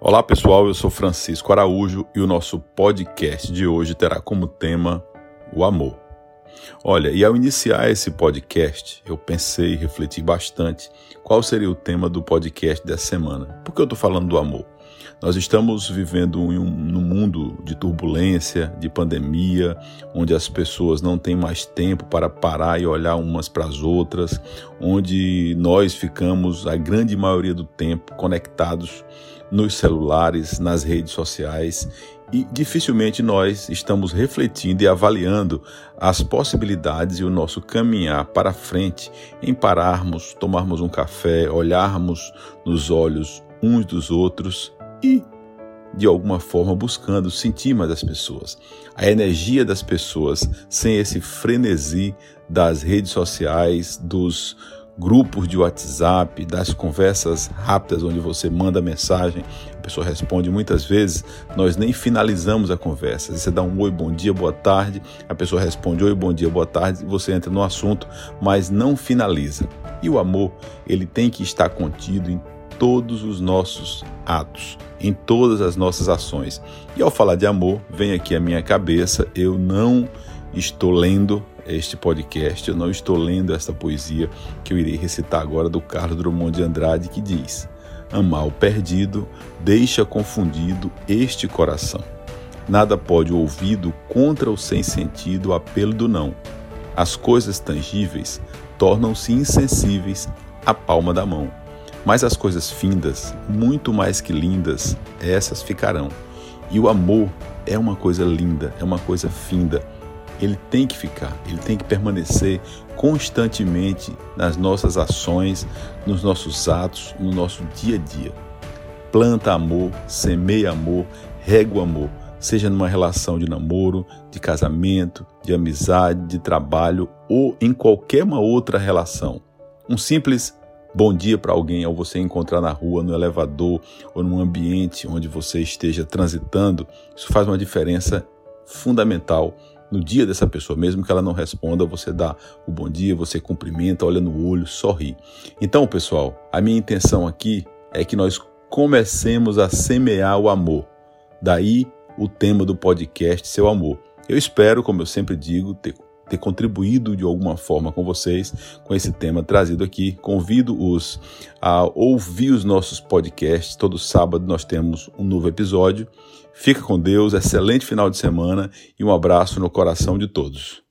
Olá pessoal, eu sou Francisco Araújo e o nosso podcast de hoje terá como tema o amor. Olha, e ao iniciar esse podcast, eu pensei e refleti bastante qual seria o tema do podcast dessa semana. Por que eu estou falando do amor? Nós estamos vivendo em um, num mundo de turbulência, de pandemia, onde as pessoas não têm mais tempo para parar e olhar umas para as outras, onde nós ficamos a grande maioria do tempo conectados nos celulares, nas redes sociais e dificilmente nós estamos refletindo e avaliando as possibilidades e o nosso caminhar para frente em pararmos, tomarmos um café, olharmos nos olhos uns dos outros e de alguma forma buscando sentir mais as pessoas. A energia das pessoas sem esse frenesi das redes sociais, dos grupos de WhatsApp, das conversas rápidas onde você manda mensagem, a pessoa responde muitas vezes, nós nem finalizamos a conversa. Você dá um oi, bom dia, boa tarde, a pessoa responde oi, bom dia, boa tarde, você entra no assunto, mas não finaliza. E o amor, ele tem que estar contido em todos os nossos atos, em todas as nossas ações. E ao falar de amor, vem aqui à minha cabeça, eu não estou lendo este podcast, eu não estou lendo esta poesia que eu irei recitar agora do Carlos Drummond de Andrade, que diz: Amar o perdido deixa confundido este coração. Nada pode o ouvido contra o sem sentido apelo do não. As coisas tangíveis tornam-se insensíveis à palma da mão. Mas as coisas findas, muito mais que lindas, essas ficarão. E o amor é uma coisa linda, é uma coisa finda ele tem que ficar, ele tem que permanecer constantemente nas nossas ações, nos nossos atos, no nosso dia a dia. Planta amor, semeia amor, rega o amor, seja numa relação de namoro, de casamento, de amizade, de trabalho ou em qualquer uma outra relação. Um simples bom dia para alguém ao você encontrar na rua, no elevador ou num ambiente onde você esteja transitando, isso faz uma diferença fundamental no dia dessa pessoa, mesmo que ela não responda, você dá o bom dia, você cumprimenta, olha no olho, sorri. Então, pessoal, a minha intenção aqui é que nós comecemos a semear o amor. Daí o tema do podcast, seu amor. Eu espero, como eu sempre digo, ter ter contribuído de alguma forma com vocês com esse tema trazido aqui. Convido-os a ouvir os nossos podcasts. Todo sábado nós temos um novo episódio. Fica com Deus, excelente final de semana e um abraço no coração de todos.